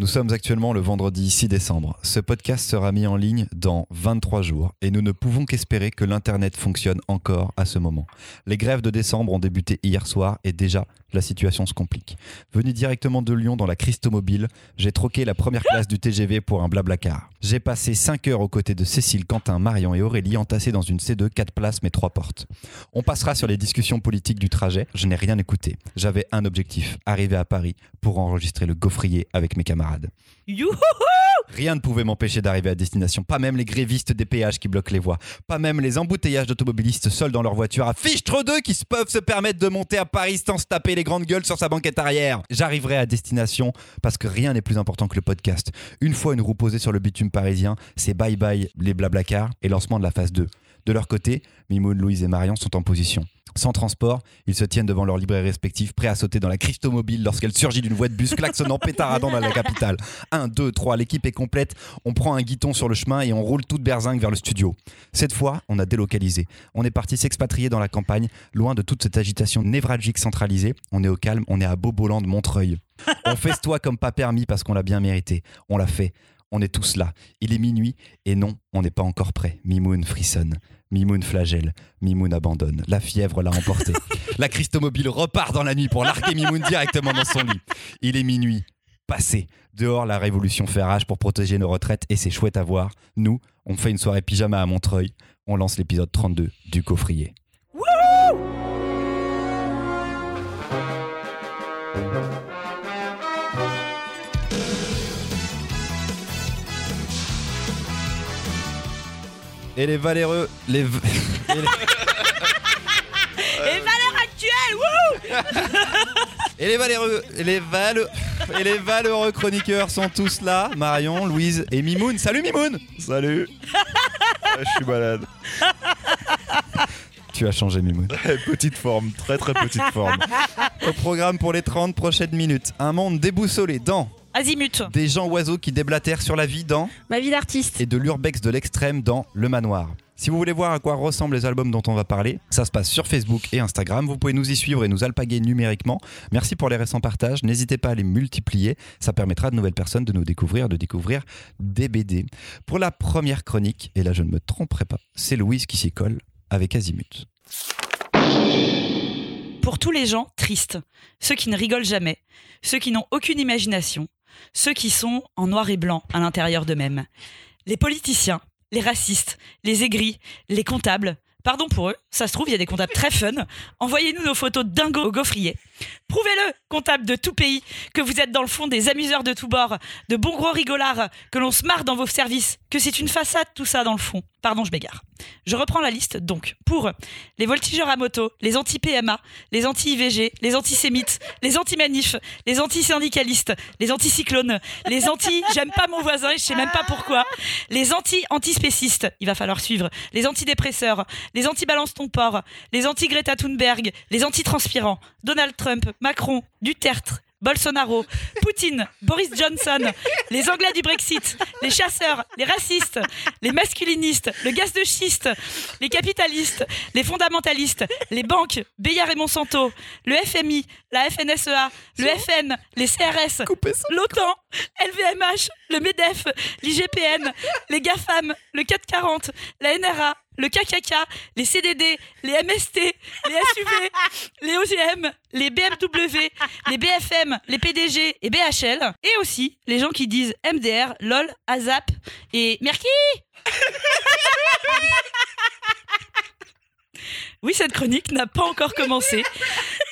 Nous sommes actuellement le vendredi 6 décembre. Ce podcast sera mis en ligne dans 23 jours et nous ne pouvons qu'espérer que l'Internet fonctionne encore à ce moment. Les grèves de décembre ont débuté hier soir et déjà la situation se complique. Venu directement de Lyon dans la Christomobile, j'ai troqué la première classe du TGV pour un blablacar. J'ai passé 5 heures aux côtés de Cécile, Quentin, Marion et Aurélie entassés dans une C2 4 places mais 3 portes. On passera sur les discussions politiques du trajet. Je n'ai rien écouté. J'avais un objectif, arriver à Paris pour enregistrer le gaufrier avec mes camarades. Youhou Rien ne pouvait m'empêcher d'arriver à destination, pas même les grévistes des péages qui bloquent les voies, pas même les embouteillages d'automobilistes seuls dans leur voiture à fichtre d'eux qui peuvent se permettre de monter à Paris sans se taper les grandes gueules sur sa banquette arrière. J'arriverai à destination parce que rien n'est plus important que le podcast. Une fois une roue posée sur le bitume parisien, c'est bye bye les blablacars et lancement de la phase 2. De leur côté, Mimoun, Louise et Marion sont en position. Sans transport, ils se tiennent devant leurs librairies respectives, prêts à sauter dans la Christomobile lorsqu'elle surgit d'une voie de bus klaxonnant pétaradant dans la capitale. 1, 2, 3, l'équipe est complète, on prend un guiton sur le chemin et on roule toute berzingue vers le studio. Cette fois, on a délocalisé. On est parti s'expatrier dans la campagne, loin de toute cette agitation névralgique centralisée. On est au calme, on est à Beauboland de Montreuil. On festoie comme pas permis parce qu'on l'a bien mérité. On l'a fait. On est tous là. Il est minuit et non, on n'est pas encore prêt. Mimoun frissonne. Mimoun flagelle. Mimoun abandonne. La fièvre l'a emporté. la Christomobile repart dans la nuit pour larguer Mimoun directement dans son lit. Il est minuit. Passé. Dehors, la révolution fait rage pour protéger nos retraites et c'est chouette à voir. Nous, on fait une soirée pyjama à Montreuil. On lance l'épisode 32 du coffrier. Et les valeureux, les, v- et les- Et valeur actuelle wouh Et les valeureux, et les vale- et les valeureux chroniqueurs sont tous là. Marion, Louise et Mimoun. Salut Mimoun Salut Ouais, Je suis malade. Tu as changé Mimoun. Petite forme, très très petite forme. Au programme pour les 30 prochaines minutes, un monde déboussolé dans Azimut des gens oiseaux qui déblatèrent sur la vie dans Ma vie d'artiste. et de l'urbex de l'extrême dans Le Manoir. Si vous voulez voir à quoi ressemblent les albums dont on va parler, ça se passe sur Facebook et Instagram. Vous pouvez nous y suivre et nous alpaguer numériquement. Merci pour les récents partages. N'hésitez pas à les multiplier. Ça permettra à de nouvelles personnes de nous découvrir, de découvrir des BD. Pour la première chronique, et là je ne me tromperai pas, c'est Louise qui s'y colle avec Azimut. Pour tous les gens tristes, ceux qui ne rigolent jamais, ceux qui n'ont aucune imagination, ceux qui sont en noir et blanc à l'intérieur d'eux-mêmes. Les politiciens, les racistes, les aigris, les comptables. Pardon pour eux, ça se trouve, il y a des comptables très fun. Envoyez-nous nos photos dingo au gaufrier. Prouvez-le, comptables de tout pays, que vous êtes dans le fond des amuseurs de tous bords, de bons gros rigolards, que l'on se marre dans vos services, que c'est une façade tout ça dans le fond. Pardon, je m'égare. Je reprends la liste donc pour les voltigeurs à moto, les anti-PMA, les anti-IVG, les antisémites, les anti-manifs, les anti-syndicalistes, les anti-cyclones, les anti-j'aime pas mon voisin et je sais même pas pourquoi, les anti-antispécistes, il va falloir suivre, les antidépresseurs, les anti-balance ton porc, les anti-Greta Thunberg, les anti-transpirants, Donald Trump, Macron, Duterte, Bolsonaro, Poutine, Boris Johnson, les Anglais du Brexit, les chasseurs, les racistes, les masculinistes, le gaz de schiste, les capitalistes, les fondamentalistes, les banques, Bayard et Monsanto, le FMI, la FNSEA, le FN, les CRS, l'OTAN, LVMH, le MEDEF, l'IGPN, les GAFAM, le 440, la NRA, le KKK, les CDD, les MST, les SUV, les OGM, les BMW, les BFM, les PDG et BHL, et aussi les gens qui disent MDR, LOL, AZAP et Merki Oui, cette chronique n'a pas encore commencé.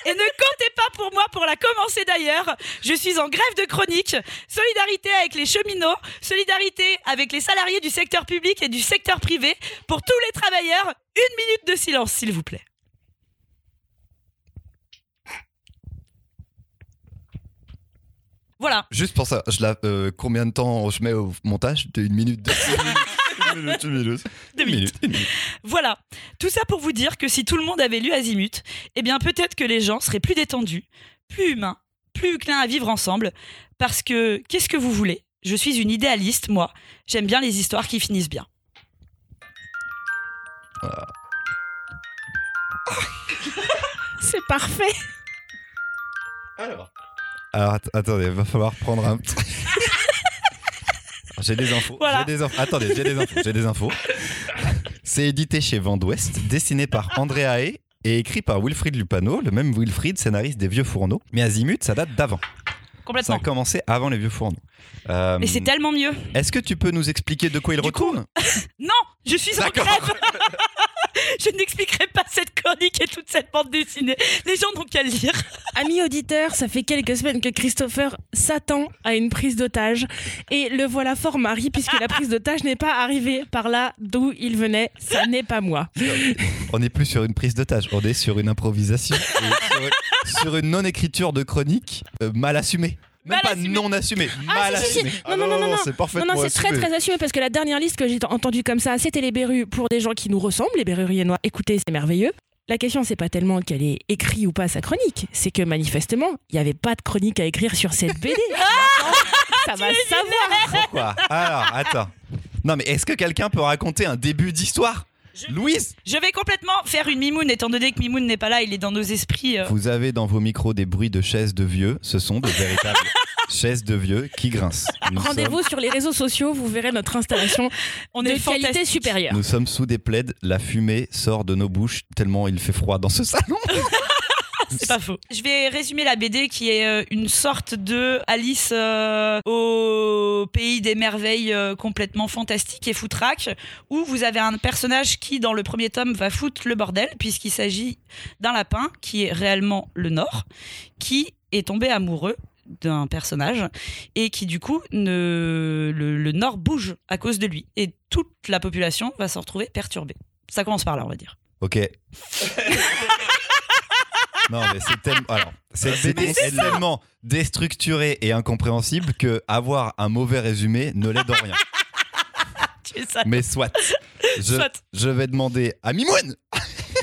Et ne comptez pas pour moi pour la commencer d'ailleurs. Je suis en grève de chronique. Solidarité avec les cheminots, solidarité avec les salariés du secteur public et du secteur privé. Pour tous les travailleurs, une minute de silence, s'il vous plaît. Voilà. Juste pour ça, je la, euh, combien de temps je mets au montage De une minute, deux Une minute, une minute. Deux minutes. Voilà. Tout ça pour vous dire que si tout le monde avait lu Azimut, eh bien peut-être que les gens seraient plus détendus, plus humains, plus clins à vivre ensemble. Parce que, qu'est-ce que vous voulez? Je suis une idéaliste, moi. J'aime bien les histoires qui finissent bien. C'est parfait. Alors, Alors att- attendez, va falloir prendre un. J'ai des infos. Voilà. J'ai des infos. Attendez, j'ai des infos. J'ai des infos. C'est édité chez Vent d'Ouest, dessiné par André Haé et écrit par Wilfried Lupano, le même Wilfried, scénariste des Vieux Fourneaux. Mais Azimut, ça date d'avant. Ça Complètement. a commencé avant les Vieux Fourneaux. Euh, Mais c'est tellement mieux. Est-ce que tu peux nous expliquer de quoi il retourne? Non, je suis en D'accord. grève. je n'expliquerai pas cette chronique et toute cette bande dessinée. Les gens n'ont qu'à le lire. Amis auditeurs, ça fait quelques semaines que Christopher s'attend à une prise d'otage. Et le voilà fort mari, puisque la prise d'otage n'est pas arrivée par là d'où il venait. Ça n'est pas moi. On n'est plus sur une prise tâche, on est sur une improvisation, sur une non-écriture de chronique euh, mal assumée. Même Mal pas non assumée, mal si, si, si. assumée. Non, non, non, non, non. c'est Non, parfaitement non, c'est très assumé. très assumé parce que la dernière liste que j'ai entendue comme ça, c'était les berrues pour des gens qui nous ressemblent, les berruriennois. Écoutez, c'est merveilleux. La question, c'est pas tellement qu'elle ait écrit ou pas sa chronique, c'est que manifestement, il n'y avait pas de chronique à écrire sur cette BD. Maintenant, ça va savoir. Pourquoi? Alors, attends. Non, mais est-ce que quelqu'un peut raconter un début d'histoire? Je- Louise Je vais complètement faire une mimoune, étant donné que Mimoun n'est pas là, il est dans nos esprits. euh. Vous avez dans vos micros des bruits de chaises de vieux. Ce sont de véritables chaises de vieux qui grincent. Nous Rendez-vous sur les réseaux sociaux, vous verrez notre installation On de est qualité fantastique. supérieure. Nous sommes sous des plaids. La fumée sort de nos bouches tellement il fait froid dans ce salon. C'est pas faux. Je vais résumer la BD qui est euh, une sorte de Alice euh, au pays des merveilles euh, complètement fantastique et foutraque où vous avez un personnage qui dans le premier tome va foutre le bordel puisqu'il s'agit d'un lapin qui est réellement le Nord qui est tombé amoureux d'un personnage et qui du coup ne le, le Nord bouge à cause de lui et toute la population va se retrouver perturbée. Ça commence par là on va dire. Ok. non, mais c'est tellement. Alors, déstructurée et incompréhensible que avoir un mauvais résumé ne l'aide en rien. Tu es ça. Mais soit. Je, Soit. je vais demander à Mimoun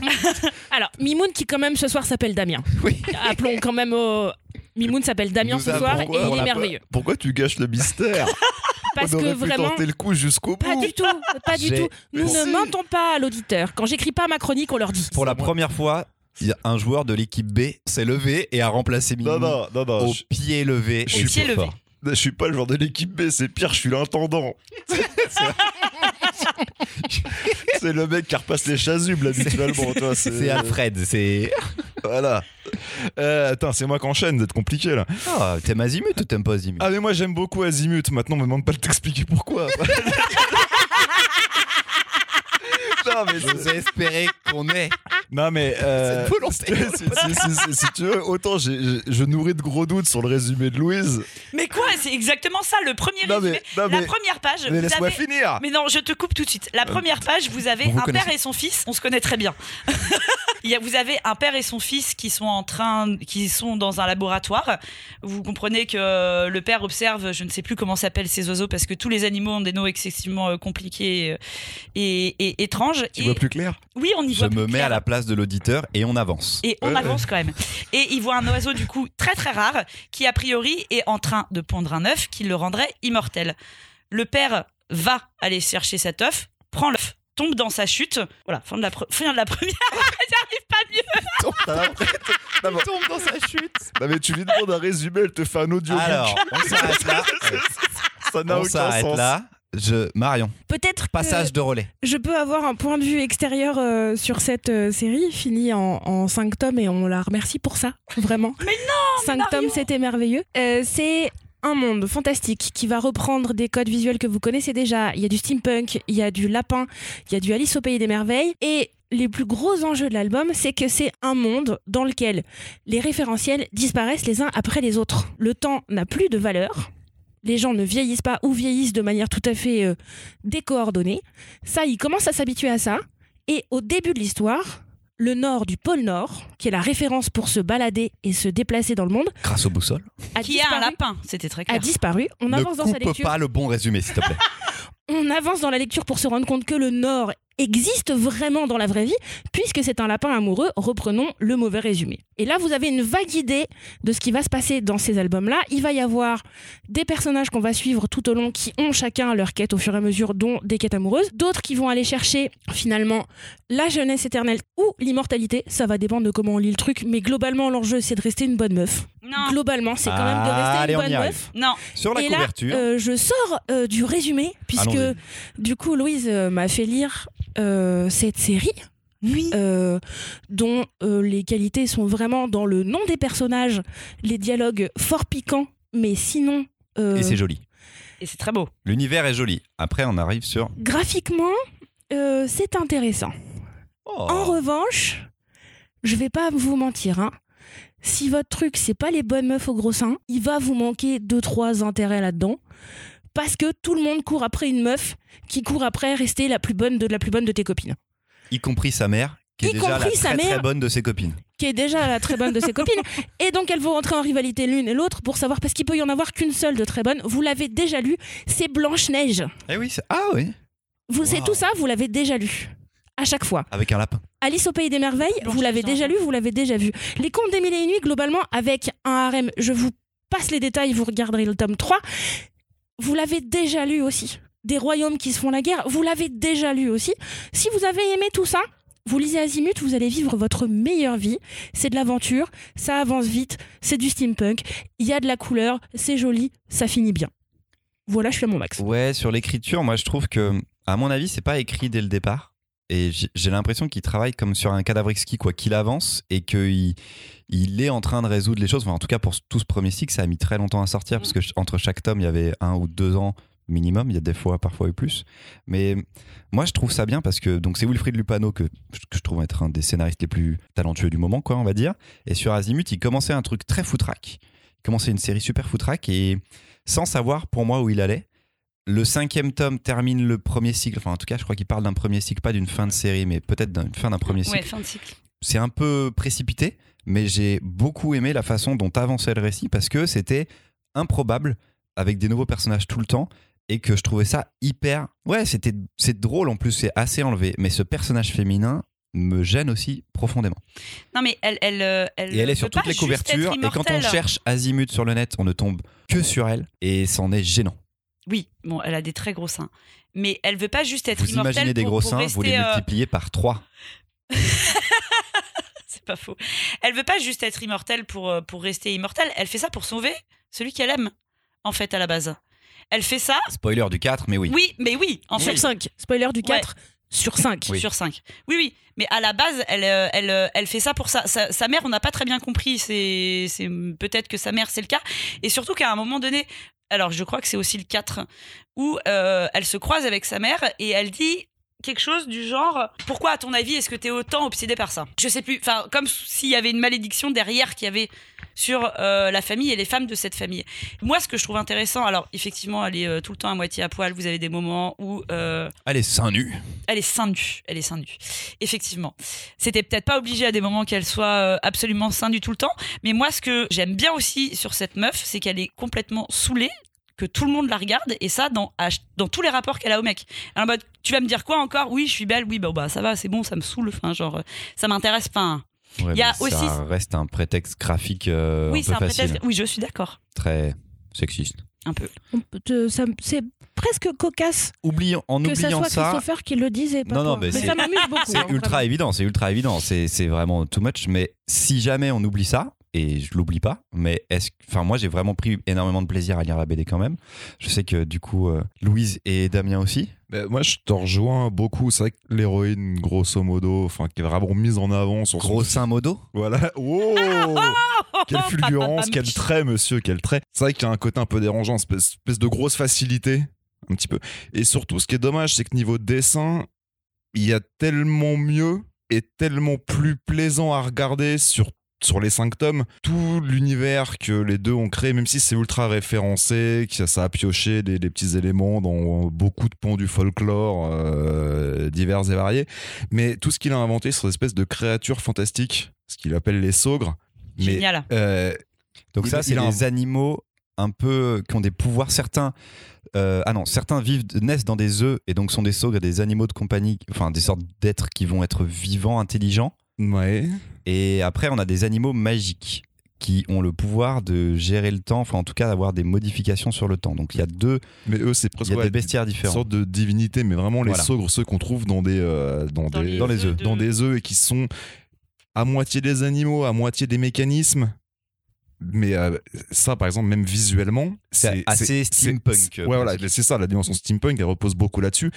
Alors, Mimoun qui quand même ce soir s'appelle Damien. Oui. Appelons quand même au... Mimoun s'appelle Damien Nous ce soir et il est merveilleux. Pourquoi tu gâches le mystère Parce On que pu vraiment... tenter le coup jusqu'au bout. Pas du tout, pas du tout. Nous ne mentons pas à l'auditeur. Quand j'écris pas ma chronique, on leur dit. Pour la première fois, il y a un joueur de l'équipe B s'est levé et a remplacé Non, Mimoun non, non, non. au Je, pied levé. je et suis pied plus levé. je suis pas le joueur de l'équipe B, c'est pire, je suis l'intendant. c'est le mec qui repasse les chasubles habituellement. C'est Alfred, c'est. Voilà. Euh, attends, c'est moi qui enchaîne, c'est compliqué là. Ah, t'aimes Azimut ou t'aimes pas Azimut? Ah, mais moi j'aime beaucoup Azimut. Maintenant, on me demande pas de t'expliquer pourquoi. non, mais J'osais espérer qu'on ait Non mais euh, cette volonté. si, si- si- si- si tu veux, autant j'ai- j'ai- je nourris de gros doutes sur le résumé de Louise. Mais quoi C'est exactement ça, le premier Non, résumé. mais- non, la mais- première page, Mais vous laisse-moi avez... finir. Mais non, je te coupe tout de suite. La première page, vous avez Vous un connaissez père et son fils. On se connaît très bien. Vous avez un père et son fils qui sont en train, qui sont dans un laboratoire. Vous comprenez que le père observe, je ne sais plus comment s'appellent ces oiseaux parce que tous les animaux ont des noms excessivement euh, compliqués euh, et, et étranges. Tu et vois plus clair? Oui, on y Je voit me plus mets clair. à la place de l'auditeur et on avance. Et on avance quand même. Et il voit un oiseau du coup très très rare qui a priori est en train de pondre un œuf qui le rendrait immortel. Le père va aller chercher cet œuf, prend l'œuf, tombe dans sa chute. Voilà, fin de la, pre- fin de la première. J'arrive pas mieux. Mais- tombe dans sa chute. non, mais tu lui demandes un résumé, elle te fait un audio. Alors, on s'arrête là. ça n'a On aucun s'arrête sens. là. Je... Marion, Peut-être que passage de relais. je peux avoir un point de vue extérieur euh, sur cette euh, série, finie en, en 5 tomes, et on la remercie pour ça, vraiment. Mais non, 5 Marion tomes, c'était merveilleux. Euh, c'est un monde fantastique qui va reprendre des codes visuels que vous connaissez déjà. Il y a du steampunk, il y a du lapin, il y a du Alice au pays des merveilles. Et les plus gros enjeux de l'album, c'est que c'est un monde dans lequel les référentiels disparaissent les uns après les autres. Le temps n'a plus de valeur. Les gens ne vieillissent pas ou vieillissent de manière tout à fait euh, décoordonnée. Ça, ils commencent à s'habituer à ça. Et au début de l'histoire, le nord du pôle Nord, qui est la référence pour se balader et se déplacer dans le monde, Grâce au boussole. a Qui a un disparu. lapin, c'était très A clair. disparu. On ne avance dans sa coupe lecture. pas le bon résumé, s'il te plaît. On avance dans la lecture pour se rendre compte que le Nord existe vraiment dans la vraie vie, puisque c'est un lapin amoureux, reprenons le mauvais résumé. Et là, vous avez une vague idée de ce qui va se passer dans ces albums-là. Il va y avoir des personnages qu'on va suivre tout au long qui ont chacun leur quête au fur et à mesure, dont des quêtes amoureuses. D'autres qui vont aller chercher finalement la jeunesse éternelle ou l'immortalité. Ça va dépendre de comment on lit le truc, mais globalement, l'enjeu, c'est de rester une bonne meuf. Non, Globalement, c'est quand même de Ah, rester allez, une on bonne meuf. non. Sur la Et là, couverture. euh, je sors euh, du résumé, puisque du coup, Louise euh, m'a fait lire cette série, Oui. euh, dont euh, les qualités sont vraiment dans le nom des personnages, les dialogues fort piquants, mais sinon, euh, Et c'est joli. Et c'est très beau. L'univers est joli. Après, on arrive sur. graphiquement, euh, c'est intéressant. Oh. En revanche, je vais pas vous mentir, hein. Si votre truc, c'est pas les bonnes meufs au gros sein, il va vous manquer deux, trois intérêts là-dedans. Parce que tout le monde court après une meuf qui court après rester la plus bonne de la plus bonne de tes copines. Y compris sa mère, qui est Y déjà la très, bonne de ses copines. Qui est déjà la très bonne de ses copines. Et donc elles vont rentrer en rivalité l'une et l'autre pour savoir, parce qu'il peut y en avoir qu'une seule de très bonne. Vous l'avez déjà lu, c'est Blanche-Neige. Eh oui, c'est- ah oui. Vous, C'est Wow. tout ça, vous l'avez déjà lu. À chaque fois. Avec un lapin. Alice au Pays des Merveilles, Blanche vous l'avez déjà lu, vous l'avez déjà vu. Les Contes des Mille et Une Nuits, globalement, avec un harem, je vous passe les détails, vous regarderez le tome 3, vous l'avez déjà lu aussi. Des royaumes qui se font la guerre, vous l'avez déjà lu aussi. Si vous avez aimé tout ça, vous lisez Azimut, vous allez vivre votre meilleure vie. C'est de l'aventure, ça avance vite, c'est du steampunk, il y a de la couleur, c'est joli, ça finit bien. Voilà, je à mon max. Ouais, sur l'écriture, moi je trouve que, à mon avis, c'est pas écrit dès le départ. Et j'ai- l'impression qu'il travaille comme sur un cadavre exquis, quoi, qu'il avance et qu'il il est en train de résoudre les choses. Enfin, en tout cas, pour tout ce premier cycle, ça a mis très longtemps à sortir parce que ch- entre chaque tome, il y avait un ou deux ans minimum. Il y a des fois, parfois, eu plus. Mais moi, je trouve ça bien parce que donc c'est Wilfried Lupano que, que je trouve être un des scénaristes les plus talentueux du moment, quoi, on va dire. Et sur Azimut, il commençait un truc très foutraque. Il commençait une série super foutraque et sans savoir pour moi où il allait. Le cinquième tome termine le premier cycle. Enfin, en tout cas, je crois qu'il parle d'un premier cycle, pas d'une fin de série, mais peut-être d'une fin d'un premier cycle. Ouais, fin de cycle. C'est un peu précipité, mais j'ai beaucoup aimé la façon dont avançait le récit parce que c'était improbable avec des nouveaux personnages tout le temps et que je trouvais ça hyper. Ouais, c'était c'est drôle en plus, c'est assez enlevé, mais ce personnage féminin me gêne aussi profondément. Non, mais elle. elle, euh, elle Et elle est sur toutes les couvertures et quand on cherche Azimut sur le net, on ne tombe que sur elle et c'en est gênant. Oui, bon, elle a des très gros seins. Mais elle veut pas juste être Vous immortelle. imaginez des pour- gros pour seins, vous les euh, multipliez par 3. C'est pas faux. Elle veut pas juste être immortelle pour, euh, pour rester immortelle. Elle fait ça pour sauver celui qu'elle aime, en fait, à la base. Elle fait ça. Spoiler du 4, mais oui. Oui, mais oui, en Sur fait. 5. Spoiler du 4, sur 5. Oui. Sur 5. Oui, oui. Mais à la base, elle, euh, elle, elle fait ça pour ça. Sa, sa mère, on n'a pas très bien compris. C'est c'est peut-être que sa mère, c'est le cas. Et surtout qu'à un moment donné, alors je crois que c'est aussi le 4, où euh, elle se croise avec sa mère et elle dit quelque chose du genre pourquoi à ton avis est-ce que tu es autant obsédé par ça? Je sais plus enfin comme s'il y avait une malédiction derrière qu'il y avait sur euh, la famille et les femmes de cette famille moi ce que je trouve intéressant alors effectivement elle est euh, tout le temps à moitié à poil vous avez des moments où euh, Allez, seins nus. elle est seins nus. Elle est seins nus. Effectivement. C'était peut-être pas obligé à des moments qu'elle soit absolument seins nus tout le temps. Mais moi, ce que j'aime bien aussi sur cette meuf, c'est qu'elle est complètement saoulée, que tout le monde la regarde. Et ça, dans, dans tous les rapports qu'elle a au mec. Elle est mode, tu vas me dire quoi encore? Oui, je suis belle. Oui, bah, bah ça va, c'est bon, ça me saoule. Enfin, genre, ça m'intéresse. Enfin, Ouais, Il y a mais ça aussi- reste un prétexte graphique euh, oui, un c'est peu un facile, prétexte. Oui, je suis d'accord. très sexiste. Un peu. C'est presque cocasse Oublions, en que ça oubliant soit ça, Christopher qui le pas Non, non, mais c'est- ça m'amuse beaucoup. c'est hein, ultra évident, c'est ultra évident, c'est c'est vraiment too much. Mais si jamais on oublie ça, et je l'oublie pas, mais est-ce, enfin moi j'ai vraiment pris énormément de plaisir à lire la BD quand même. Je sais que du coup euh, Louise et Damien aussi. Ben, moi, je te rejoins beaucoup. C'est vrai que l'héroïne, grosso modo, enfin, qui est vraiment mise en avant sur son- Gros sein modo? Voilà. Oh Quelle fulgurance, quel trait, monsieur, quel trait. C'est vrai qu'il y a un côté un peu dérangeant, espèce, espèce de grosse facilité, un petit peu. Et surtout, ce qui est dommage, c'est que niveau dessin, il y a tellement mieux et tellement plus plaisant à regarder sur sur les cinq tomes, tout l'univers que les deux ont créé, même si c'est ultra référencé, que ça a pioché des, des petits éléments dans beaucoup de pans du folklore euh, divers et variés, mais tout ce qu'il a inventé sur des espèces de créatures fantastiques, ce qu'il appelle les saugres, mais Génial. euh, Donc Il- ça c'est un- les animaux un peu, qui ont des pouvoirs certains. euh, ah non, certains vivent, naissent dans des œufs et donc sont des saugres, des animaux de compagnie, enfin des sortes d'êtres qui vont être vivants, intelligents. Ouais. Et après, on a des animaux magiques qui ont le pouvoir de gérer le temps, enfin en tout cas d'avoir des modifications sur le temps. Donc il y a deux, Mais eux, c'est il presque y a ouais, des bestiaires une différents. sorte de divinité, mais vraiment les Voilà. saugres, ceux qu'on trouve dans des, euh, dans, Dans des, Dans les œufs. de- dans des œufs et qui sont à moitié des animaux, à moitié des mécanismes. Mais euh, ça, par exemple, même visuellement, C'est assez steampunk, Ouais, voilà, c'est ça, la dimension steampunk, elle repose beaucoup là-dessus.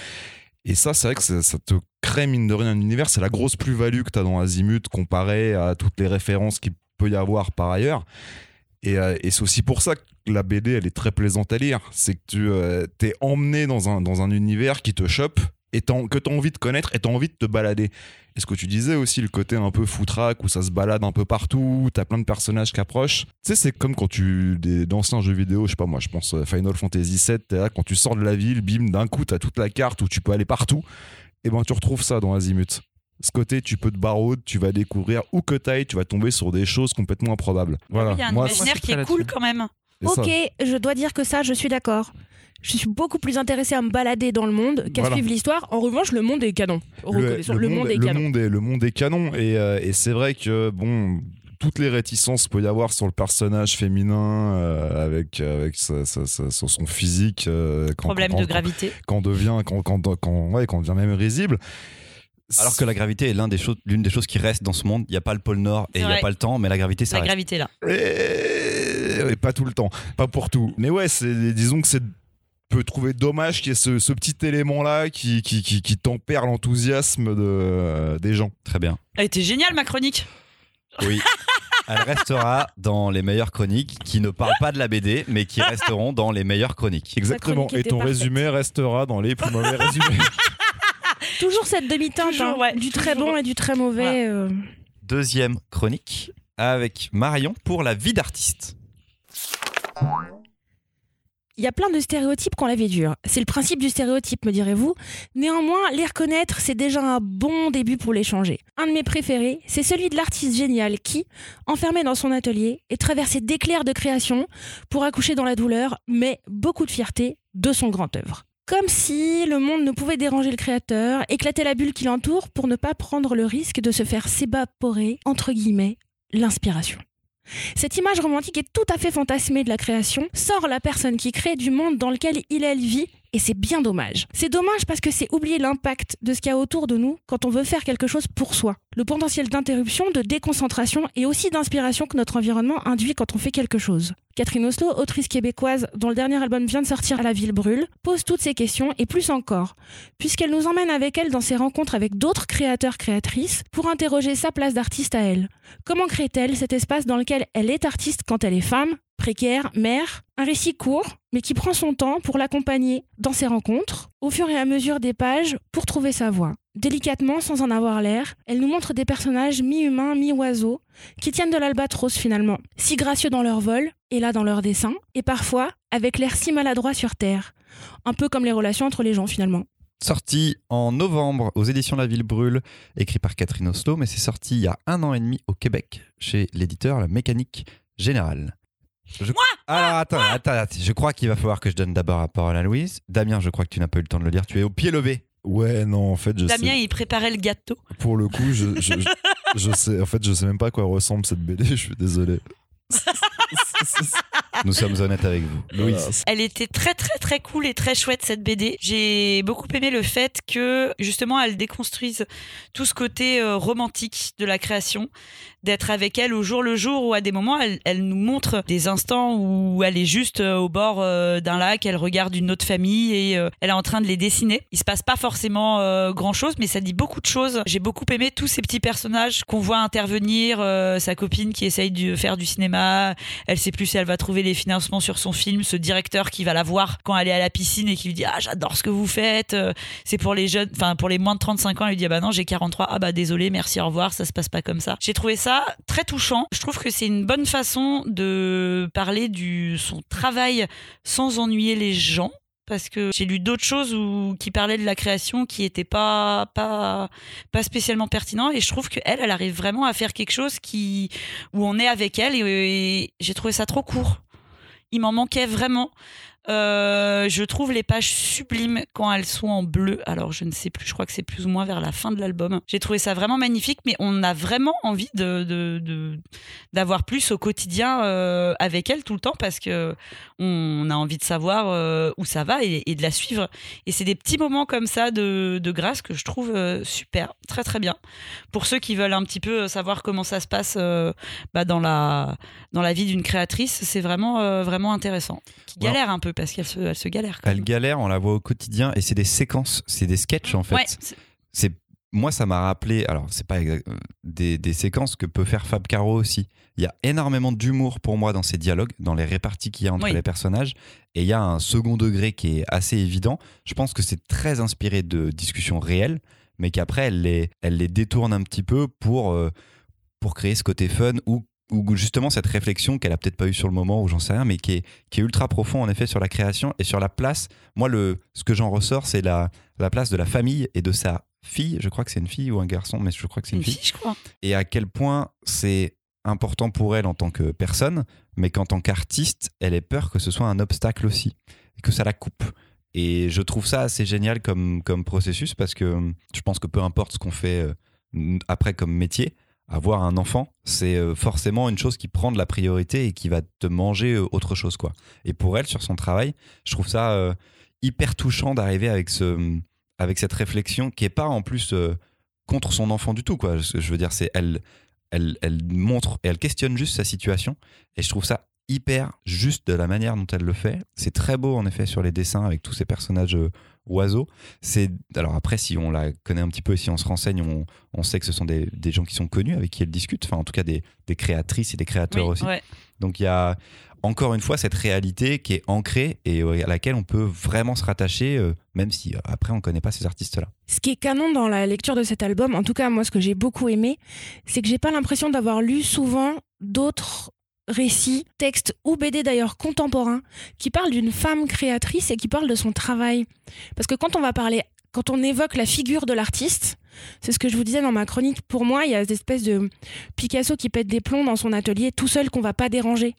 Et ça, c'est vrai que ça, te crée, mine de rien, un univers. C'est la grosse plus-value que tu as dans Azimut comparé à toutes les références qu'il peut y avoir par ailleurs. Et, euh, c'est aussi pour ça que la BD, elle est très plaisante à lire. C'est que tu euh, t'es emmené dans un, dans un univers qui te chope, et que tu as envie de connaître et tu as envie de te balader. Et ce que tu disais aussi, le côté un peu foutraque où ça se balade un peu partout, t'as plein de personnages qui approchent? Tu sais, c'est comme quand tu. des- d'anciens jeux vidéo, je sais pas moi, je pense euh, Final Fantasy VII, t'es là, quand tu sors de la ville, bim, d'un coup, t'as toute la carte où tu peux aller partout. Et ben, tu retrouves ça dans Azimut. Ce côté, tu peux te baraude, tu vas découvrir où que t'ailles, tu vas tomber sur des choses complètement improbables. Voilà. Il y a un Moi, imaginaire qui est cool là-dessus. quand même. ça. Ok, je dois dire que ça, je suis d'accord. Je suis beaucoup plus intéressée à me balader dans le monde qu'à Voilà. suivre l'histoire. En revanche, le monde est canon. Le, monde, est le canon. monde est, le monde est canon. Et, euh, et c'est vrai que, bon, toutes les réticences qu'il peut y avoir sur le personnage féminin euh, avec, avec sa- sa- sa- son son physique. euh, quand, Problème quand, de gravité. Quand, on devient, quand, quand, quand, ouais, quand on devient même risible. Alors que la gravité est l'un des choses, l'une des choses qui restent dans ce monde. Il n'y a pas le pôle Nord et il n'y a pas le temps, mais la gravité, ça La reste. gravité là. Et- et pas tout le temps, pas pour tout. Mais ouais, c'est, disons que c'est peut trouver dommage qu'il y ait ce, ce petit élément là qui, qui, qui, qui tempère l'enthousiasme de, des gens. Très bien. Elle était géniale ma chronique. Oui. Elle restera dans les meilleures chroniques qui ne parlent pas de la BD, mais qui resteront dans les meilleures chroniques. Exactement. chronique Et ton parfaite. résumé restera dans les plus mauvais résumés. Toujours cette demi-teinte, hein, ouais, du très bon et du très mauvais. euh. Deuxième chronique avec Marion pour la vie d'artiste. Il y a plein de stéréotypes qu'on la vie dure. C'est le principe du stéréotype, me direz-vous. Néanmoins, les reconnaître, c'est déjà un bon début pour les changer. Un de mes préférés, c'est celui de l'artiste génial qui, enfermé dans son atelier, est traversé d'éclairs de création pour accoucher dans la douleur, mais beaucoup de fierté de son grand œuvre. Comme si le monde ne pouvait déranger le créateur, éclater la bulle qui l'entoure pour ne pas prendre le risque de se faire s'évaporer, entre guillemets, l'inspiration. Cette image romantique est tout à fait fantasmée de la création, sort la personne qui crée du monde dans lequel il elle vit, et c'est bien dommage. C'est dommage parce que c'est oublier l'impact de ce qu'il y a autour de nous quand on veut faire quelque chose pour soi. Le potentiel d'interruption, de déconcentration et aussi d'inspiration que notre environnement induit quand on fait quelque chose. Catherine Oslo, autrice québécoise dont le dernier album vient de sortir à La Ville Brûle, pose toutes ces questions et plus encore, puisqu'elle nous emmène avec elle dans ses rencontres avec d'autres créateurs créatrices pour interroger sa place d'artiste à elle. Comment crée-t-elle cet espace dans lequel elle est artiste quand elle est femme, précaire, mère Un récit court, mais qui prend son temps pour l'accompagner dans ses rencontres, au fur et à mesure des pages, pour trouver sa voix. Délicatement, sans en avoir l'air, elle nous montre des personnages mi-humains, mi-oiseaux, qui tiennent de l'albatros finalement, si gracieux dans leur vol, et là dans leur dessin, et parfois avec l'air si maladroit sur Terre. Un peu comme les relations entre les gens finalement. Sorti en novembre aux éditions La Ville Brûle, écrit par Catherine Oslo, mais c'est sorti il y a un an et demi au Québec chez l'éditeur La Mécanique Générale. Je... Alors attends, attends, attends, je crois qu'il va falloir que je donne d'abord la parole à Louise. Damien, je crois que tu n'as pas eu le temps de le lire, tu es au pied levé. Ouais, non, en fait, je Damien sais. il préparait le gâteau. Pour le coup, je, je, je- je sais. En fait, je sais même pas à quoi ressemble cette BD. Je suis désolé. Nous sommes honnêtes avec vous. Louise. Elle était très très très cool et très chouette cette BD. J'ai beaucoup aimé le fait que justement elle déconstruise tout ce côté euh, romantique de la création, d'être avec elle au jour le jour ou à des moments elle, nous montre des instants où elle est juste euh, au bord euh, d'un lac, elle regarde une autre famille et elle est en train de les dessiner. Il se passe pas forcément grand chose mais ça dit beaucoup de choses. J'ai beaucoup aimé tous ces petits personnages qu'on voit intervenir, sa copine qui essaye de faire du cinéma, elle sait plus si elle va trouver les financements sur son film, ce directeur qui va la voir quand elle est à la piscine et qui lui dit ah j'adore ce que vous faites, euh, c'est pour les jeunes, enfin pour les moins de 35 ans, elle lui dit ah bah non j'ai 43, ah bah désolé, merci, au revoir, ça se passe pas comme ça. J'ai trouvé ça très touchant. Je trouve que c'est une bonne façon de parler du son travail sans ennuyer les gens. Parce que j'ai lu d'autres choses où, qui parlaient de la création qui n'étaient pas, pas, pas spécialement pertinent et je trouve qu'elle, elle arrive vraiment à faire quelque chose qui, où on est avec elle et j'ai trouvé ça trop court. il m'en manquait vraiment. Euh, je trouve les pages sublimes quand elles sont en bleu. Alors, je ne sais plus, je crois que c'est plus ou moins vers la fin de l'album. J'ai trouvé ça vraiment magnifique, mais on a vraiment envie de, d'avoir plus au quotidien euh, avec elle tout le temps parce que on a envie de savoir euh, où ça va et, de la suivre. Et c'est des petits moments comme ça de, de grâce que je trouve super, très très bien. Pour ceux qui veulent un petit peu savoir comment ça se passe bah, dans, la, dans la vie d'une créatrice, c'est vraiment, vraiment intéressant. Qui galère un peu parce qu'elle se, elle se galère. elle galère, on la voit au quotidien et c'est des séquences, c'est des sketchs en fait. c'est moi, ça m'a rappelé, alors c'est pas des, des, séquences que peut faire Fab Caro aussi. Il y a énormément d'humour pour moi dans ces dialogues, dans les réparties qu'il y a entre les personnages, et il y a un second degré qui est assez évident. Je pense que c'est très inspiré de discussions réelles, mais qu'après elle les, elle les détourne un petit peu pour, euh, pour créer ce côté fun ou ou justement cette réflexion qu'elle a peut-être pas eu sur le moment ou j'en sais rien mais qui est, qui est ultra profond en effet sur la création et sur la place. Moi le ce que j'en ressors c'est la, la place de la famille et de sa fille. Je crois que c'est une fille ou un garçon mais je crois que c'est une, fille, je crois. et à quel point c'est important pour elle en tant que personne mais qu'en tant qu'artiste elle ait peur que ce soit un obstacle aussi et que ça la coupe. Et je trouve ça assez génial comme, comme processus parce que je pense que peu importe ce qu'on fait euh, après comme métier avoir un enfant, c'est euh, forcément une chose qui prend de la priorité et qui va te manger euh, autre chose quoi. Et pour elle sur son travail, je trouve ça euh, hyper touchant d'arriver avec ce avec cette réflexion qui est pas en plus contre son enfant du tout quoi. Je, veux dire c'est elle elle elle montre et elle questionne juste sa situation et je trouve ça hyper juste de la manière dont elle le fait. C'est très beau en effet sur les dessins avec tous ces personnages oiseaux. C'est alors après si on la connaît un petit peu et si on se renseigne, on, sait que ce sont des, gens qui sont connus avec qui elle discute. Enfin en tout cas des, créatrices et des créateurs aussi. Donc il y a encore une fois cette réalité qui est ancrée et à laquelle on peut vraiment se rattacher, euh, même si euh, après on ne connaît pas ces artistes-là. Ce qui est canon dans la lecture de cet album, en tout cas moi ce que j'ai beaucoup aimé, c'est que j'ai pas l'impression d'avoir lu souvent d'autres récits, textes ou BD d'ailleurs contemporains qui parlent d'une femme créatrice et qui parlent de son travail. Parce que quand on va parler, quand on évoque la figure de l'artiste, c'est ce que je vous disais dans ma chronique, pour moi, il y a cette espèce de Picasso qui pète des plombs dans son atelier tout seul qu'on va pas déranger.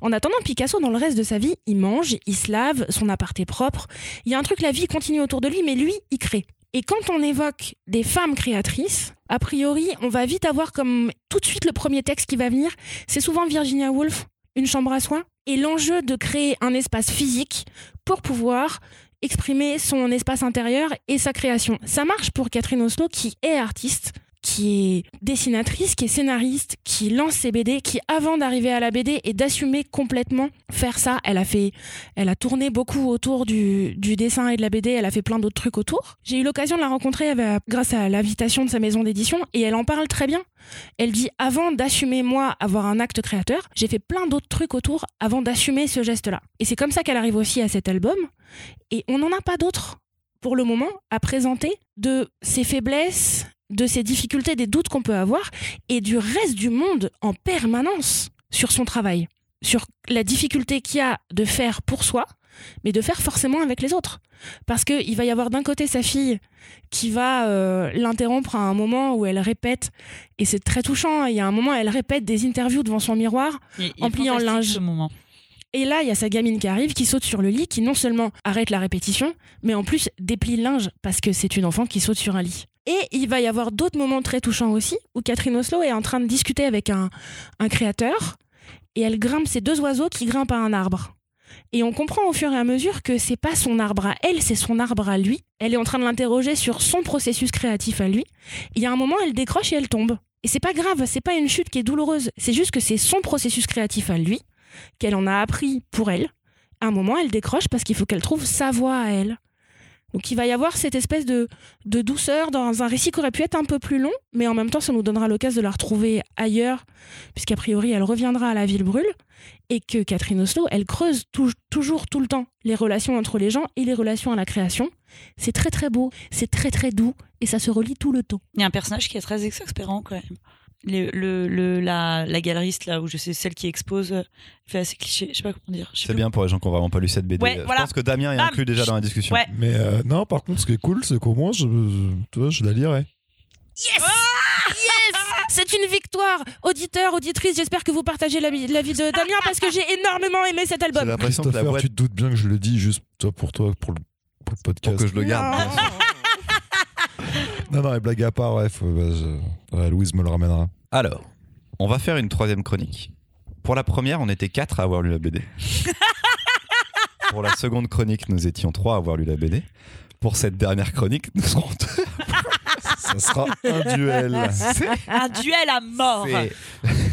En attendant, Picasso, dans le reste de sa vie, il mange, il se lave, son appart est propre. Il y a un truc, la vie continue autour de lui, mais lui, il crée. Et quand on évoque des femmes créatrices, a priori, on va vite avoir comme tout de suite le premier texte qui va venir. C'est souvent Virginia Woolf, Une chambre à soi. Et l'enjeu de créer un espace physique pour pouvoir exprimer son espace intérieur et sa création. Ça marche pour Catherine Oslo qui est artiste, qui est dessinatrice, qui est scénariste, qui lance ses BD, qui avant d'arriver à la BD et d'assumer complètement faire ça, elle a fait, elle a tourné beaucoup autour du, dessin et de la BD, elle a fait plein d'autres trucs autour. J'ai eu l'occasion de la rencontrer grâce à l'invitation de sa maison d'édition et elle en parle très bien. Elle dit avant d'assumer moi avoir un acte créateur, j'ai fait plein d'autres trucs autour avant d'assumer ce geste-là. Et c'est comme ça qu'elle arrive aussi à cet album et on n'en a pas d'autres pour le moment à présenter de ses faiblesses, de ces difficultés, des doutes qu'on peut avoir, et du reste du monde en permanence sur son travail, sur la difficulté qu'il y a de faire pour soi, mais de faire forcément avec les autres. Parce qu'il va y avoir d'un côté sa fille qui va euh, l'interrompre à un moment où elle répète, et c'est très touchant, il y a un moment, elle répète des interviews devant son miroir en pliant le linge. moment. Et là, il y a sa gamine qui arrive, qui saute sur le lit, qui non seulement arrête la répétition, mais en plus déplie le linge, parce que c'est une enfant qui saute sur un lit. Et il va y avoir d'autres moments très touchants aussi, où Catherine Oslo est en train de discuter avec un, créateur, et elle grimpe ces deux oiseaux qui grimpent à un arbre. Et on comprend au fur et à mesure que c'est pas son arbre à elle, c'est son arbre à lui. Elle est en train de l'interroger sur son processus créatif à lui. Il y a un moment, elle décroche et elle tombe. Et c'est pas grave, c'est pas une chute qui est douloureuse, c'est juste que c'est son processus créatif à lui, qu'elle en a appris pour elle. À un moment, elle décroche parce qu'il faut qu'elle trouve sa voie à elle. Donc il va y avoir cette espèce de, douceur dans un récit qui aurait pu être un peu plus long, mais en même temps ça nous donnera l'occasion de la retrouver ailleurs, puisqu'a priori elle reviendra à la ville brûle, et que Catherine Oslo, elle creuse toujours tout le temps les relations entre les gens et les relations à la création. C'est très très beau, c'est très très doux, et ça se relie tout le temps. Il y a un personnage qui est très exaspérant quand même le, la, la, galeriste là où je sais celle qui expose fait assez cliché je sais pas comment dire c'est bien pour les gens qui ont vraiment pas lu cette BD je pense que Damien est inclus déjà dans la discussion. Mais euh, non par contre ce qui est cool c'est qu'au moins je, je, je la lirai. Yes! Ah! Yes! C'est une victoire. Auditeur, auditrice, j'espère que vous partagez l'avis la vie de Damien parce que j'ai énormément aimé cet J'ai album. l'impression que la boîte tu te doutes bien que je le dis juste toi pour toi, pour le, pour le podcast. pour que je le garde. Non. Non, les blagues à part, ouais, faut- bah, je- ouais, Louise me le ramènera. Alors, on va faire une troisième chronique. Pour la première, on était quatre à avoir lu la BD. Pour la seconde chronique, nous étions trois à avoir lu la BD. Pour cette dernière chronique, nous serons deux. Ça sera un duel. Un duel à mort. C'est-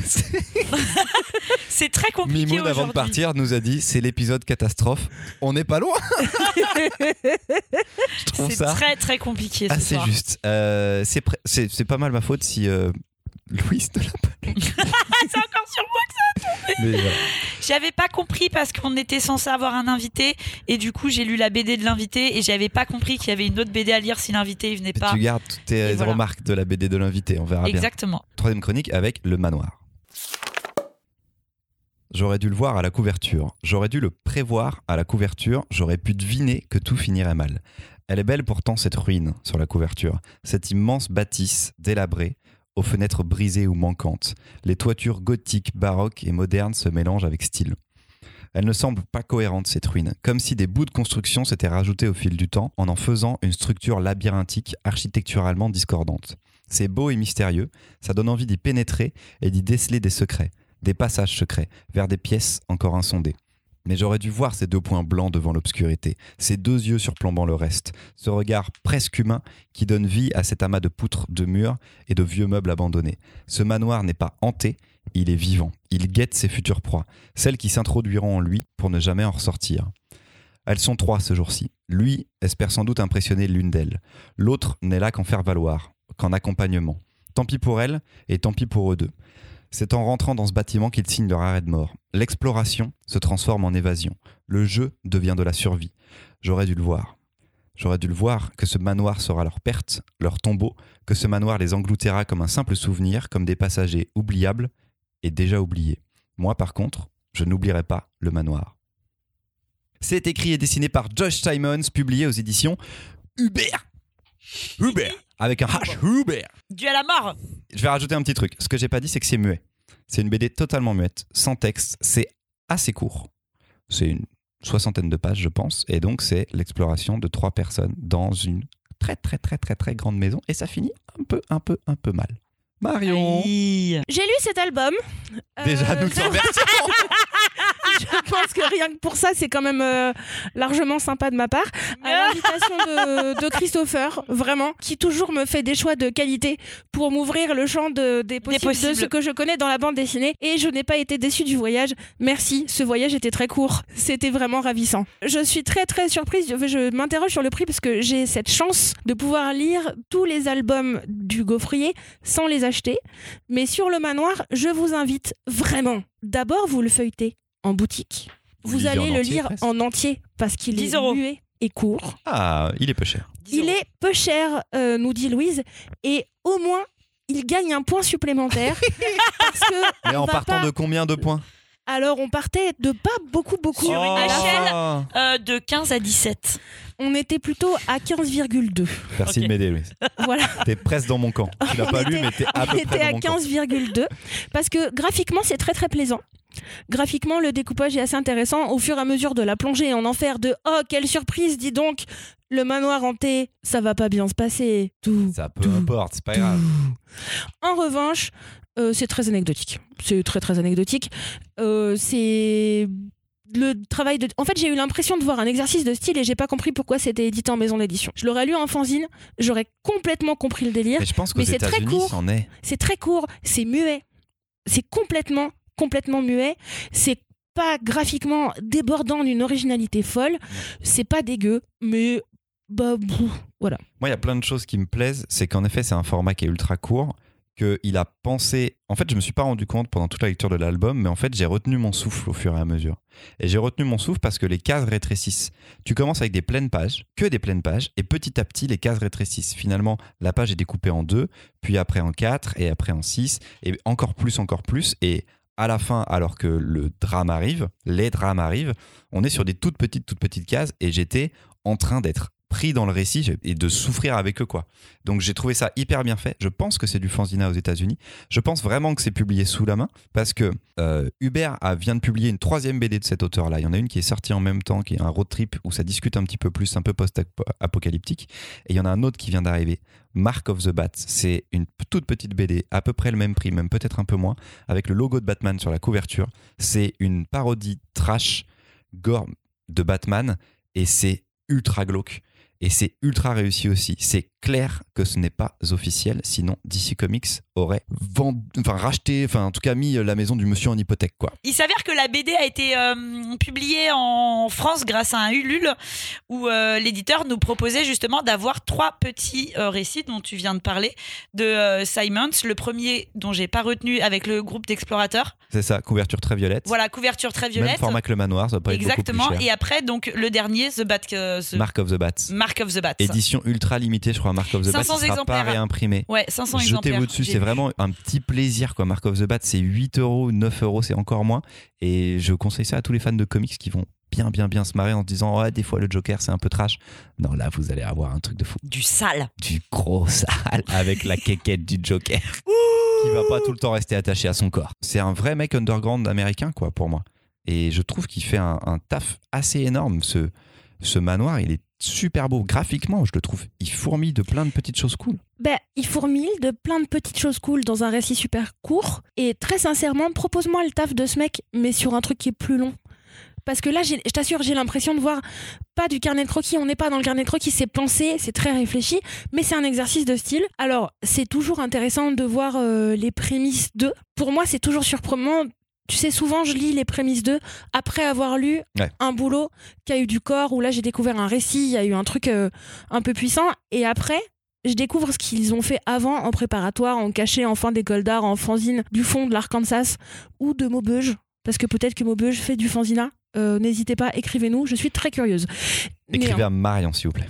C'est très compliqué Mimoun, avant de partir, nous a dit c'est l'épisode catastrophe. On n'est pas loin. C'est ça très très compliqué ce assez soir. juste. Euh, c'est c'est c'est pas mal ma faute si euh, Louis ne l'a pas lu. C'est encore sur moi. Mais voilà. J'avais pas compris parce qu'on était censé avoir un invité et du coup j'ai lu la BD de l'invité et j'avais pas compris qu'il y avait une autre BD à lire si l'invité il venait pas. Tu gardes toutes tes voilà. remarques de la BD de l'invité, on verra bien. Exactement. Troisième chronique avec le manoir. J'aurais dû le voir à la couverture, j'aurais dû le prévoir à la couverture, j'aurais pu deviner que tout finirait mal. Elle est belle pourtant cette ruine sur la couverture, cette immense bâtisse délabrée, aux fenêtres brisées ou manquantes. Les toitures gothiques, baroques et modernes se mélangent avec style. Elle ne semble pas cohérente cette ruine, comme si des bouts de construction s'étaient rajoutés au fil du temps en en faisant une structure labyrinthique architecturalement discordante. C'est beau et mystérieux, ça donne envie d'y pénétrer et d'y déceler des secrets, des passages secrets, vers des pièces encore insondées. Mais j'aurais dû voir ces deux points blancs devant l'obscurité, ces deux yeux surplombant le reste, ce regard presque humain qui donne vie à cet amas de poutres, de murs et de vieux meubles abandonnés. Ce manoir n'est pas hanté, il est vivant, il guette ses futures proies, celles qui s'introduiront en lui pour ne jamais en ressortir. Elles sont trois ce jour-ci. Lui espère sans doute impressionner l'une d'elles. L'autre n'est là qu'en faire valoir, qu'en accompagnement. Tant pis pour elle et tant pis pour eux deux. C'est en rentrant dans ce bâtiment qu'ils signent leur arrêt de mort. L'exploration se transforme en évasion. Le jeu devient de la survie. J'aurais dû le voir. J'aurais dû le voir que ce manoir sera leur perte, leur tombeau, que ce manoir les engloutira comme un simple souvenir, comme des passagers oubliables et déjà oubliés. Moi, par contre, je n'oublierai pas le manoir. C'est écrit et dessiné par Josh Simons, publié aux éditions Hubert. Hubert. Avec un H. Hubert. Duel à mort. Je vais rajouter un petit truc. Ce que j'ai pas dit, c'est que c'est muet. C'est une BD totalement muette, sans texte. C'est assez court. C'est une soixantaine de pages, je pense. Et donc, c'est l'exploration de trois personnes dans une très, très, très, très, très grande maison. Et ça finit un peu, un peu, un peu mal. Marion. J'ai lu cet album. Déjà, Euh, nous. je pense que rien que pour ça, c'est quand même euh, largement sympa de ma part. À l'invitation de, de Christopher, vraiment, qui toujours me fait des choix de qualité pour m'ouvrir le champ de, des, possibles, de possibles. ce que je connais dans la bande dessinée. Et je n'ai pas été déçue du voyage. Merci, ce voyage était très court. C'était vraiment ravissant. Je suis très très surprise. Je, je m'interroge sur le prix parce que j'ai cette chance de pouvoir lire tous les albums du Gaufrier sans les acheter. Mais sur le manoir, je vous invite vraiment. D'abord, vous le feuilletez en boutique. Vous allez en le entier, lire presque en entier parce qu'il 10 est euros. muet et court. Ah, il est peu cher. Il est peu cher, euh, nous dit Louise, et au moins il gagne un point supplémentaire parce que Mais en partant pas- de combien de points? Alors on partait de pas beaucoup beaucoup. Sur une la échelle. fin, Euh, de 15 à 17. On était plutôt à 15,2. Merci de m'aider, Louise. Voilà. T'es presque dans mon camp. Tu l'as pas lu, mais t'es à On peu était près à dans mon camp. 15,2 parce que graphiquement c'est très très plaisant. Graphiquement, le découpage est assez intéressant. Au fur et à mesure de la plongée en enfer, de oh quelle surprise, dis donc, le manoir hanté, ça va pas bien se passer. Tout. Ça peu importe, c'est pas grave. En revanche, euh, c'est très anecdotique. C'est très très anecdotique. Euh, c'est le travail de. En fait, j'ai eu l'impression de voir un exercice de style et j'ai pas compris pourquoi c'était édité en maison d'édition. Je l'aurais lu en fanzine, j'aurais complètement compris le délire. Mais je pense Mais c'est très court. C'est très court, c'est muet. C'est complètement, complètement muet. C'est pas graphiquement débordant d'une originalité folle. C'est pas dégueu, mais bah bouf, voilà. Moi, il y a plein de choses qui me plaisent. C'est qu'en effet, c'est un format qui est ultra court. Qu'il a pensé. En fait, je me suis pas rendu compte pendant toute la lecture de l'album, mais en fait, j'ai retenu mon souffle au fur et à mesure. Et j'ai retenu mon souffle parce que les cases rétrécissent. Tu commences avec des pleines pages, que des pleines pages, et petit à petit, les cases rétrécissent. Finalement, la page est découpée en deux, puis après en quatre, et après en six, et encore plus, encore plus. Et à la fin, alors que le drame arrive, les drames arrivent, on est sur des toutes petites, toutes petites cases, et j'étais en train d'être pris dans le récit et de souffrir avec eux quoi. Donc j'ai trouvé ça hyper bien fait. Je pense que c'est du fanzina aux États-Unis. Je pense vraiment que c'est publié sous la main parce que euh, Hubert vient de publier une troisième BD de cet auteur-là. Il y en a une qui est sortie en même temps, qui est un road trip où ça discute un petit peu plus, un peu post-apocalyptique. Et il y en a un autre qui vient d'arriver, Mark of the Bat. C'est une toute petite BD, à peu près le même prix, même peut-être un peu moins, avec le logo de Batman sur la couverture. C'est une parodie trash, gore de Batman et c'est ultra glauque. Et c'est ultra réussi aussi. C'est clair que ce n'est pas officiel, sinon DC Comics aurait vendu, enfin racheté, enfin en tout cas mis la maison du monsieur en hypothèque quoi. Il s'avère que la BD a été euh, publiée en France grâce à un Ulule où euh, l'éditeur nous proposait justement d'avoir trois petits euh, récits dont tu viens de parler de euh, Simons. Le premier dont j'ai pas retenu avec le groupe d'explorateurs. C'est ça, couverture très violette. Voilà, couverture très Même violette. format que le manoir, ça va pas être Exactement. plus cher. Et après, donc le dernier, The Bat, euh, The Mark of the Bats. Mark of the Bat. Édition ultra limitée, je crois, Mark of the Bats. 500 Il sera pas exemplaires. réimprimé. Ouais, 500 exemplaires. Jetez-vous dessus, c'est vu. Vraiment un petit plaisir quoi. Mark of the Bat, c'est 8 euros, 9 euros, c'est encore moins. Et je conseille ça à tous les fans de comics qui vont bien, bien, bien se marrer en se disant Ouais, des fois le Joker c'est un peu trash. Non, là vous allez avoir un truc de fou. du sale. Du gros sale avec la quéquette du Joker qui va pas tout le temps rester attaché à son corps. C'est un vrai mec underground américain quoi pour moi. Et je trouve qu'il fait un, un taf assez énorme. Ce, ce manoir, il est super beau graphiquement, je le trouve. Il fourmille de plein de petites choses cool. Ben, il fourmille de plein de petites choses cool dans un récit super court. Et très sincèrement, propose-moi le taf de ce mec, mais sur un truc qui est plus long. Parce que là, je t'assure, j'ai l'impression de voir pas du carnet de croquis. On n'est pas dans le carnet de croquis, c'est pensé, c'est très réfléchi, mais c'est un exercice de style. Alors, c'est toujours intéressant de voir euh, les prémices d'eux. Pour moi, c'est toujours surprenant. Tu sais, souvent, je lis les prémices d'eux après avoir lu Ouais. un boulot qui a eu du corps, où là, j'ai découvert un récit, il y a eu un truc euh, un peu puissant. Et après, je découvre ce qu'ils ont fait avant en préparatoire, en caché en fin d'école d'art, en fanzine du fond de l'Arkansas ou de Maubeuge. Parce que peut-être que Maubeuge fait du fanzina. Euh, N'hésitez pas, écrivez-nous, je suis très curieuse. Mais Écrivez à Marion, s'il vous plaît.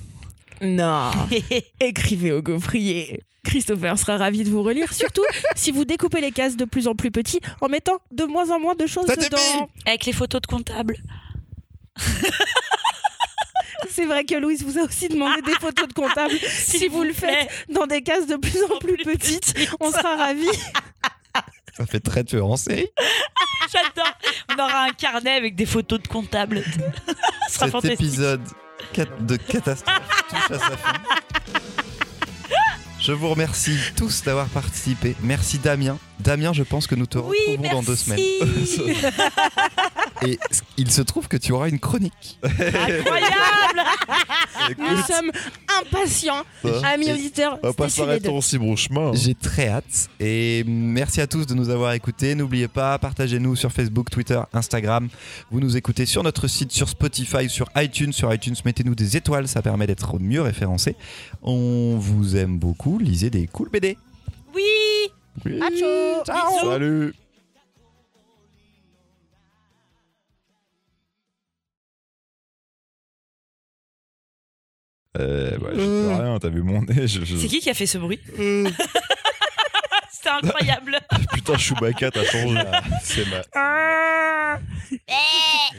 Non, écrivez au gaufrier. Christopher sera ravi de vous relire, surtout si vous découpez les cases de plus en plus petits en mettant de moins en moins de choses Ça dedans. Avec les photos de comptable. C'est vrai que Louise vous a aussi demandé des photos de comptable. si vous le faites dans des cases de plus en plus petites, on sera ravis. Ça fait très tueur en série. J'adore. On aura un carnet avec des photos de comptable. Ce sera Cet fantastique. épisode de catastrophe Je vous remercie tous d'avoir participé. Merci Damien. Damien, je pense que nous te Oui, retrouvons merci. dans deux semaines. Et il se trouve que tu auras une chronique. Incroyable. Nous sommes impatients, Ça. amis auditeurs. On va pas stay s'arrêter tuned. en si bon chemin. hein. J'ai très hâte. Et merci à tous de nous avoir écoutés. N'oubliez pas, partagez-nous sur Facebook, Twitter, Instagram. Vous nous écoutez sur notre site, sur Spotify, sur iTunes. Sur iTunes, mettez-nous des étoiles, ça permet d'être mieux référencé. On vous aime beaucoup. Lisez des cool BD. Oui. Oui. Salut. Euh, bah, j'y peux rien, t'as vu mon nez. Je, je- C'est qui qui a fait ce bruit C'était incroyable. Putain, Chewbacca, t'as changé. C'est ma... Eh